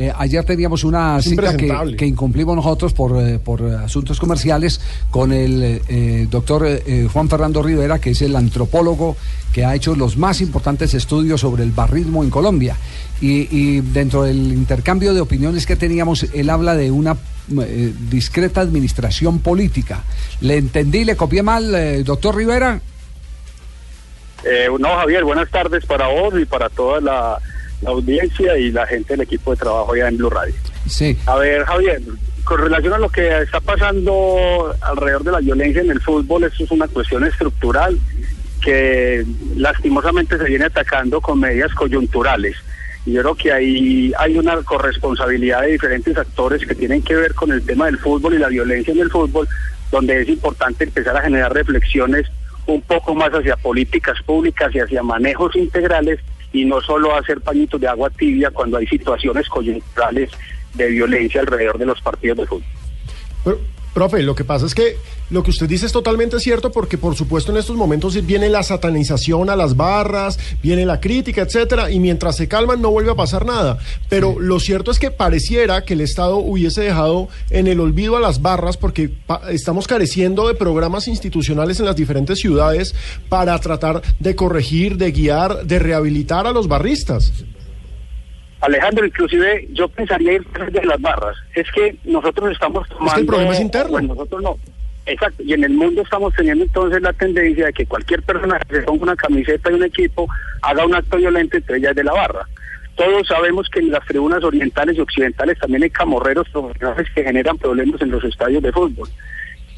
Eh, ayer teníamos una cita que, que, incumplimos nosotros por, eh, por asuntos comerciales con el eh, doctor eh, Juan Fernando Rivera, que es el antropólogo que ha hecho los más importantes estudios sobre el barrismo en Colombia. Y, y dentro del intercambio de opiniones que teníamos, él habla de una eh, discreta administración política. ¿Le entendí, le copié mal, eh, doctor Rivera? Eh, no, Javier, buenas tardes para vos y para toda la, la, audiencia y la gente del equipo de trabajo allá en Blue Radio. Sí. A ver, Javier, con relación a lo que está pasando alrededor de la violencia en el fútbol, esto es una cuestión estructural que lastimosamente se viene atacando con medidas coyunturales. Yo creo que ahí hay una corresponsabilidad de diferentes actores que tienen que ver con el tema del fútbol y la violencia en el fútbol, donde es importante empezar a generar reflexiones un poco más hacia políticas públicas y hacia manejos integrales y no solo hacer pañitos de agua tibia cuando hay situaciones coyunturales de violencia alrededor de los partidos de fútbol. Profe, lo que pasa es que lo que usted dice es totalmente cierto porque por supuesto en estos momentos viene la satanización a las barras, viene la crítica, etcétera, y mientras se calman no vuelve a pasar nada. Pero sí. lo cierto es que pareciera que el Estado hubiese dejado en el olvido a las barras porque estamos careciendo de programas institucionales en las diferentes ciudades para tratar de corregir, de guiar, de rehabilitar a los barristas. Alejandro, inclusive yo pensaría ir de las barras. Es que nosotros estamos tomando... Es que el problema es interno. Bueno, nosotros no. Exacto, y en el mundo estamos teniendo entonces la tendencia de que cualquier persona que se ponga una camiseta de un equipo haga un acto violento entre ellas de la barra. Todos sabemos que en las tribunas orientales y occidentales también hay camorreros profesionales que generan problemas en los estadios de fútbol.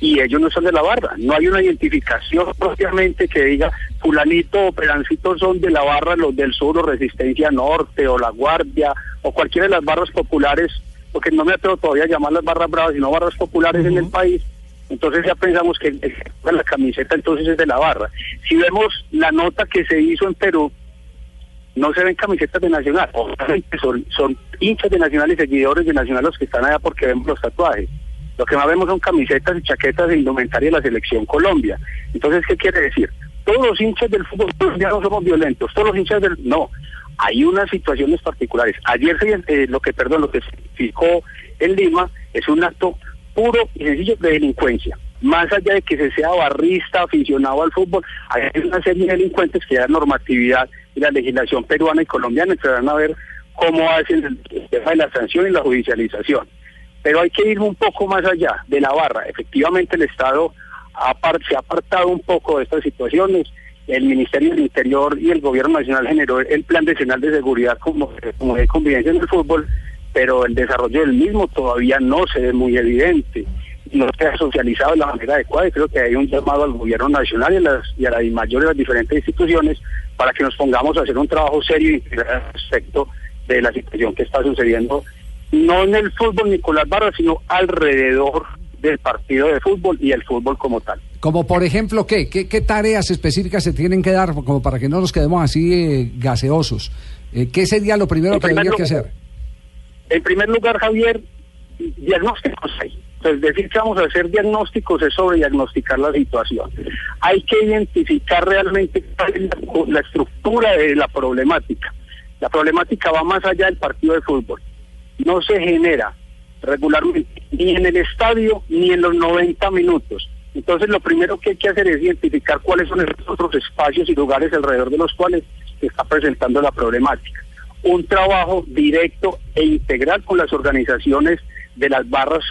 Y ellos no son de la barra, no hay una identificación propiamente que diga fulanito o perancito son de la barra, los del sur o Resistencia Norte o La Guardia o cualquiera de las barras populares, porque no me atrevo todavía a llamar las barras bravas, sino barras populares uh -huh. en el país entonces ya pensamos que la camiseta entonces es de la barra. Si vemos la nota que se hizo en Perú, no se ven camisetas de Nacional, son, son hinchas de Nacional y seguidores de Nacional los que están allá porque vemos los tatuajes. Lo que más vemos son camisetas y chaquetas de indumentaria de la selección Colombia. Entonces, ¿qué quiere decir? Todos los hinchas del fútbol colombiano somos violentos, todos los hinchas del... No, hay unas situaciones particulares. Ayer eh, lo que, perdón, lo que se fijó en Lima es un acto puro y sencillo de delincuencia. Más allá de que se sea barrista, aficionado al fútbol, hay una serie de delincuentes que da normatividad y la legislación peruana y colombiana entrarán a ver cómo hacen el tema de la sanción y la judicialización. Pero hay que ir un poco más allá de la barra. Efectivamente, el Estado se ha apartado un poco de estas situaciones. El Ministerio del Interior y el Gobierno Nacional generó el Plan Nacional de Seguridad como, como de convivencia en el fútbol, pero el desarrollo del mismo todavía no se ve muy evidente, no se ha socializado de la manera adecuada y creo que hay un llamado al gobierno nacional y a las, y a las mayores de las diferentes instituciones para que nos pongamos a hacer un trabajo serio y respecto de la situación que está sucediendo, no en el fútbol ni con las barras, sino alrededor del partido de fútbol y el fútbol como tal. Como por ejemplo, ¿qué? ¿Qué, qué tareas específicas se tienen que dar como para que no nos quedemos así eh, gaseosos? Eh, ¿Qué sería lo primero en que habría que hacer? En primer lugar, Javier, diagnósticos hay. Entonces, decir que vamos a hacer diagnósticos es sobre diagnosticar la situación. Hay que identificar realmente la estructura de la problemática. La problemática va más allá del partido de fútbol. No se genera regularmente ni en el estadio ni en los 90 minutos. Entonces, lo primero que hay que hacer es identificar cuáles son esos otros espacios y lugares alrededor de los cuales se está presentando la problemática un trabajo directo e integral con las organizaciones de las barras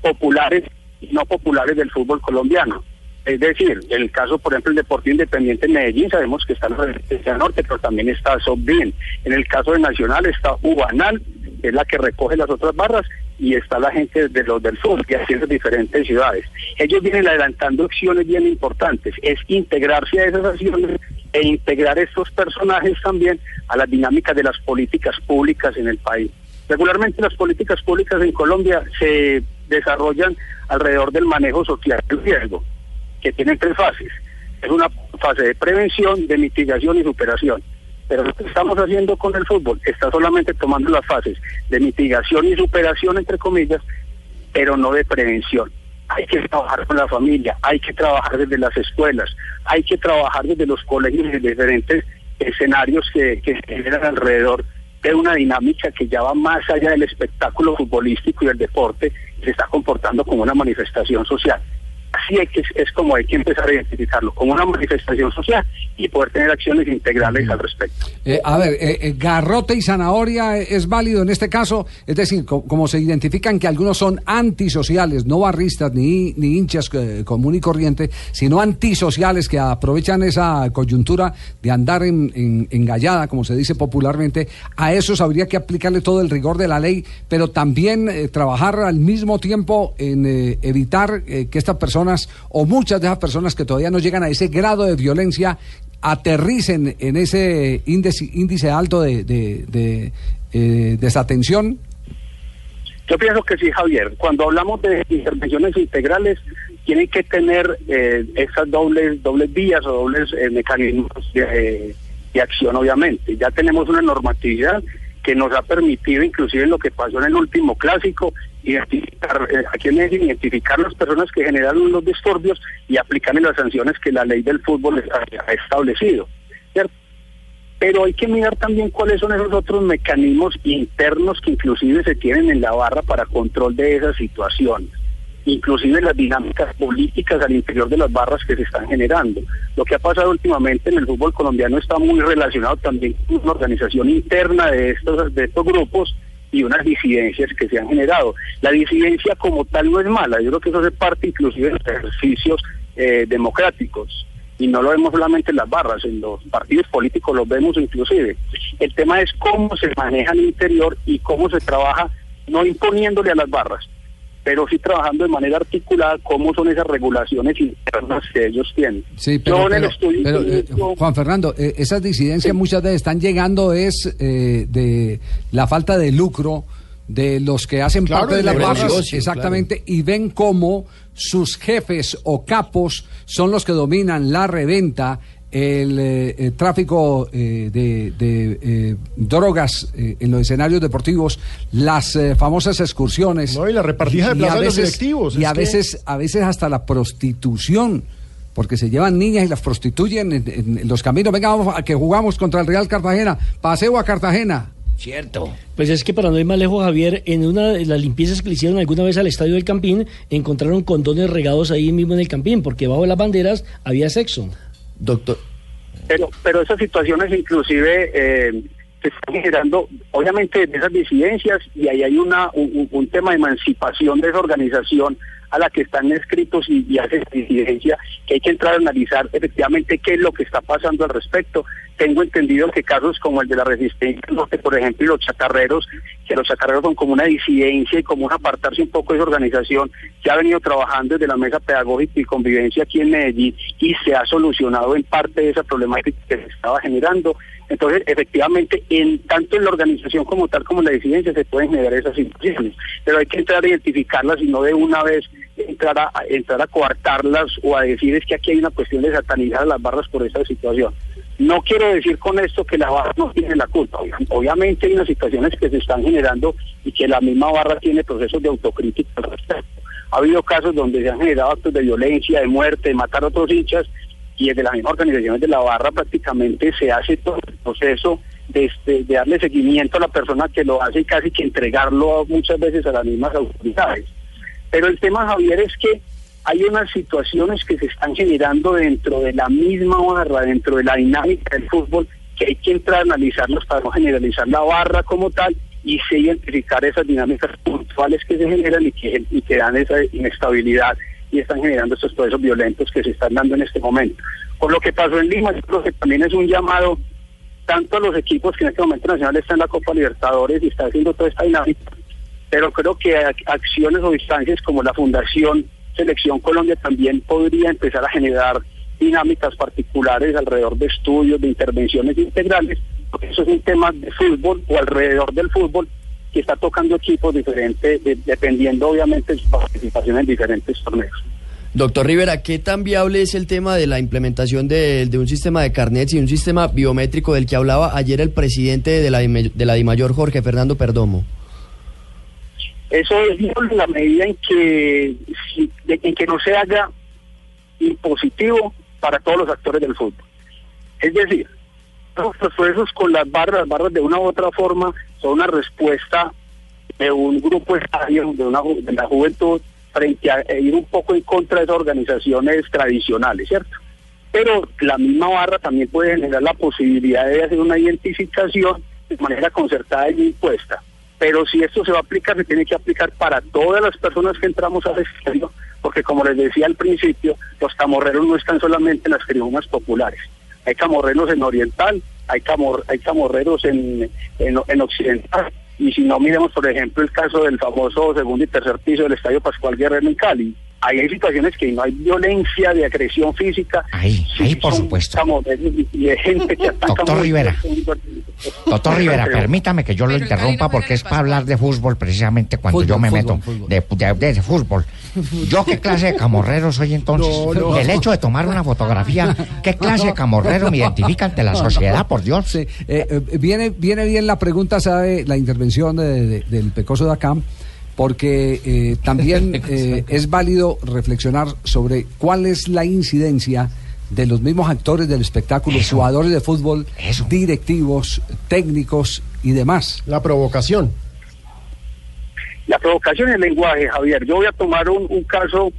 populares y no populares del fútbol colombiano. Es decir, en el caso, por ejemplo, el Deportivo Independiente de Medellín, sabemos que está en la Norte, pero también está Sobdin. En el caso de Nacional está Ubanal, es la que recoge las otras barras, y está la gente de los del sur, que hace en diferentes ciudades. Ellos vienen adelantando acciones bien importantes, es integrarse a esas acciones e integrar estos personajes también a las dinámicas de las políticas públicas en el país. Regularmente las políticas públicas en Colombia se desarrollan alrededor del manejo social del riesgo, que tiene tres fases. Es una fase de prevención, de mitigación y superación. Pero lo que estamos haciendo con el fútbol está solamente tomando las fases de mitigación y superación, entre comillas, pero no de prevención. Hay que trabajar con la familia, hay que trabajar desde las escuelas, hay que trabajar desde los colegios y diferentes escenarios que, que se generan alrededor de una dinámica que ya va más allá del espectáculo futbolístico y del deporte, se está comportando como una manifestación social así es, que, es como hay que empezar a identificarlo, como una manifestación social y poder tener acciones integrales al respecto. Eh, a ver, eh, eh, garrote y zanahoria es válido en este caso, es decir, como se identifican que algunos son antisociales, no barristas ni, ni hinchas común y corriente, sino antisociales que aprovechan esa coyuntura de andar en, engallada, como se dice popularmente, a esos habría que aplicarle todo el rigor de la ley, pero también trabajar al mismo tiempo en evitar que esta persona o muchas de esas personas que todavía no llegan a ese grado de violencia aterricen en ese índice, índice alto de, eh, desatención? Yo pienso que sí, Javier. Cuando hablamos de intervenciones integrales, tienen que tener eh, esas dobles, dobles vías o dobles eh, mecanismos de, acción, obviamente. Ya tenemos una normatividad que nos ha permitido, inclusive lo que pasó en el último clásico, identificar, eh, aquí identificar las personas que generaron los disturbios y aplicarle las sanciones que la ley del fútbol ha establecido. Pero hay que mirar también cuáles son esos otros mecanismos internos que inclusive se tienen en la barra para control de esas situaciones inclusive las dinámicas políticas al interior de las barras que se están generando. Lo que ha pasado últimamente en el fútbol colombiano está muy relacionado también con una organización interna de estos, de estos grupos y unas disidencias que se han generado. La disidencia como tal no es mala, yo creo que eso hace parte inclusive de los ejercicios eh, democráticos y no lo vemos solamente en las barras, en los partidos políticos lo vemos inclusive. El tema es cómo se maneja el interior y cómo se trabaja no imponiéndole a las barras, pero sí trabajando de manera articulada cómo son esas regulaciones internas que ellos tienen. Sí, pero, eh, Juan Fernando, eh, esas disidencias muchas veces están llegando es eh, de la falta de lucro de los que hacen parte de las barras, exactamente, y ven cómo sus jefes o capos son los que dominan la reventa, el, eh, tráfico eh, de, eh, drogas en los escenarios deportivos, las famosas excursiones. y la repartija de, veces, directivos. Y a, veces, a veces hasta la prostitución. Porque se llevan niñas y las prostituyen en, los caminos. Venga, vamos a que jugamos contra el Real Cartagena. Paseo a Cartagena. Cierto. Pues es que para no ir más lejos, Javier, en una de las limpiezas que le hicieron alguna vez al estadio del Campín, encontraron condones regados ahí mismo en el Campín, porque bajo las banderas había sexo. Doctor. Pero, pero esas situaciones inclusive eh, se están generando, obviamente, de esas disidencias y ahí hay una, un, tema de emancipación de esa organización a la que están escritos y, y hace disidencia, que hay que entrar a analizar efectivamente qué es lo que está pasando al respecto. Tengo entendido que casos como el de la resistencia, por ejemplo, y los chatarreros, que los chatarreros son como una disidencia y como un apartarse un poco de esa organización que ha venido trabajando desde la mesa pedagógica y convivencia aquí en Medellín y se ha solucionado en parte de esa problemática que se estaba generando. Entonces, efectivamente, en tanto en la organización como tal como en la disidencia se pueden generar esas situaciones, pero hay que entrar a identificarlas y no de una vez entrar a, entrar a coartarlas o a decir es que aquí hay una cuestión de satanizar a las barras por esta situación. No quiero decir con esto que la barra no tiene la culpa. Obviamente hay unas situaciones que se están generando y que la misma barra tiene procesos de autocrítica al respecto. Ha habido casos donde se han generado actos de violencia, de muerte, de matar a otros hinchas y desde las mismas organizaciones de la barra prácticamente se hace todo el proceso de, este, de darle seguimiento a la persona que lo hace y casi que entregarlo muchas veces a las mismas autoridades. Pero el tema, Javier, es que hay unas situaciones que se están generando dentro de la misma barra, dentro de la dinámica del fútbol, que hay que entrar a analizarlos para no generalizar la barra como tal y se identificar esas dinámicas puntuales que se generan y que, dan esa inestabilidad y están generando estos procesos violentos que se están dando en este momento. Por lo que pasó en Lima, también es un llamado tanto a los equipos que en este momento Nacional está en la Copa Libertadores y está haciendo toda esta dinámica, pero creo que acciones o distancias como la Fundación Selección Colombia también podría empezar a generar dinámicas particulares alrededor de estudios, de intervenciones integrales, porque eso es un tema de fútbol o alrededor del fútbol, que está tocando equipos diferentes, dependiendo obviamente de su participación en diferentes torneos. Doctor Rivera, ¿qué tan viable es el tema de la implementación de, un sistema de carnets y un sistema biométrico del que hablaba ayer el presidente de la, de la DIMAYOR, Jorge Fernando Perdomo? Eso es la medida en que, en que no se haga impositivo para todos los actores del fútbol. Es decir, los procesos con las barras, las barras de una u otra forma son una respuesta de un grupo de, una, de la juventud, frente a ir un poco en contra de esas organizaciones tradicionales, ¿cierto? Pero la misma barra también puede generar la posibilidad de hacer una identificación de manera concertada y impuesta. Pero si esto se va a aplicar, se tiene que aplicar para todas las personas que entramos al estadio, porque como les decía al principio, los camorreros no están solamente en las tribunas populares. Hay camorreros en oriental, hay, camor, hay camorreros en, en, en occidental, y si no, miremos, por ejemplo, el caso del famoso segundo y tercer piso del Estadio Pascual Guerrero en Cali. Ahí hay situaciones que no hay violencia de agresión física. Ahí, ahí por supuesto. Y hay gente que Doctor Rivera, doctor Rivera, permítame que yo lo interrumpa porque es para hablar de fútbol precisamente cuando yo me meto De, de, fútbol. ¿Yo qué clase de camorrero soy entonces? El hecho de tomar una fotografía, ¿qué clase de camorrero me identifica ante la sociedad, por Dios? Eh, eh, viene, viene bien la pregunta, ¿sabe? La intervención del Pecoso de Acam porque eh, también es válido reflexionar sobre cuál es la incidencia de los mismos actores del espectáculo, jugadores de fútbol, directivos, técnicos y demás. La provocación. La provocación en el lenguaje, Javier. Yo voy a tomar un, caso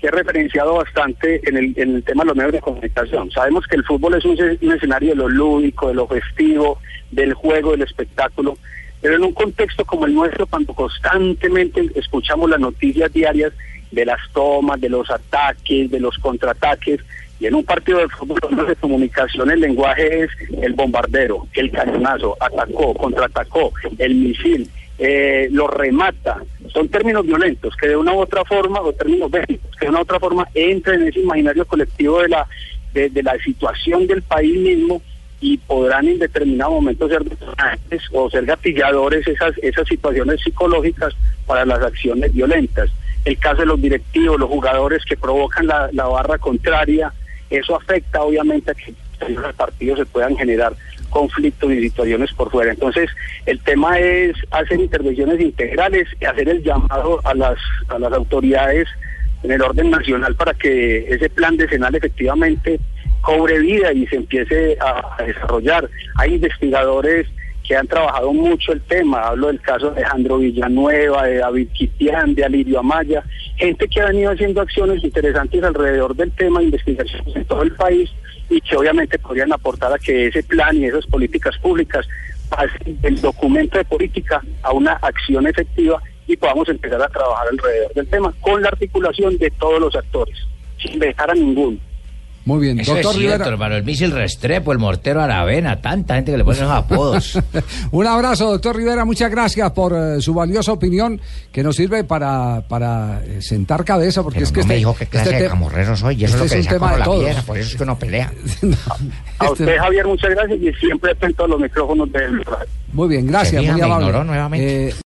que he referenciado bastante en el, en el tema de los medios de comunicación. Sabemos que el fútbol es un, escenario de lo lúdico, de lo festivo, del juego, del espectáculo, pero en un contexto como el nuestro, cuando constantemente escuchamos las noticias diarias de las tomas, de los ataques, de los contraataques, y en un partido de fútbol, de comunicación, el lenguaje es el bombardero, el cañonazo, atacó, contraatacó, el misil, eh, lo remata. Son términos violentos que de una u otra forma, o términos bélicos, que de una u otra forma entran en ese imaginario colectivo de la, de, la situación del país mismo y podrán en determinado momento ser detonantes o ser gatilladores esas, esas situaciones psicológicas para las acciones violentas. El caso de los directivos, los jugadores que provocan la, la barra contraria, eso afecta obviamente a que los partidos se puedan generar conflictos y situaciones por fuera. Entonces, el tema es hacer intervenciones integrales, y hacer el llamado a las, a las autoridades en el orden nacional para que ese plan decenal efectivamente cobre vida y se empiece a, desarrollar. Hay investigadores que han trabajado mucho el tema, hablo del caso de Alejandro Villanueva, de David Quitián, de Alirio Amaya, gente que ha venido haciendo acciones interesantes alrededor del tema, investigaciones en todo el país, y que obviamente podrían aportar a que ese plan y esas políticas públicas pasen del documento de política a una acción efectiva y podamos empezar a trabajar alrededor del tema con la articulación de todos los actores, sin dejar a ninguno. Muy bien, Eso doctor es cierto, hermano. El misil Restrepo, el mortero Aravena, tanta gente que le pone esos apodos. Un abrazo, doctor Rivera. Muchas gracias por eh, su valiosa opinión que nos sirve para, para eh, sentar cabeza. Porque es que no me este dijo qué clase este de camorrero soy. Y eso es lo este que le saco la piedra. Por eso es que uno pelea. a usted, Javier, muchas gracias. Y siempre atento a los micrófonos del Muy bien, gracias. Muy amable. nuevamente. Eh,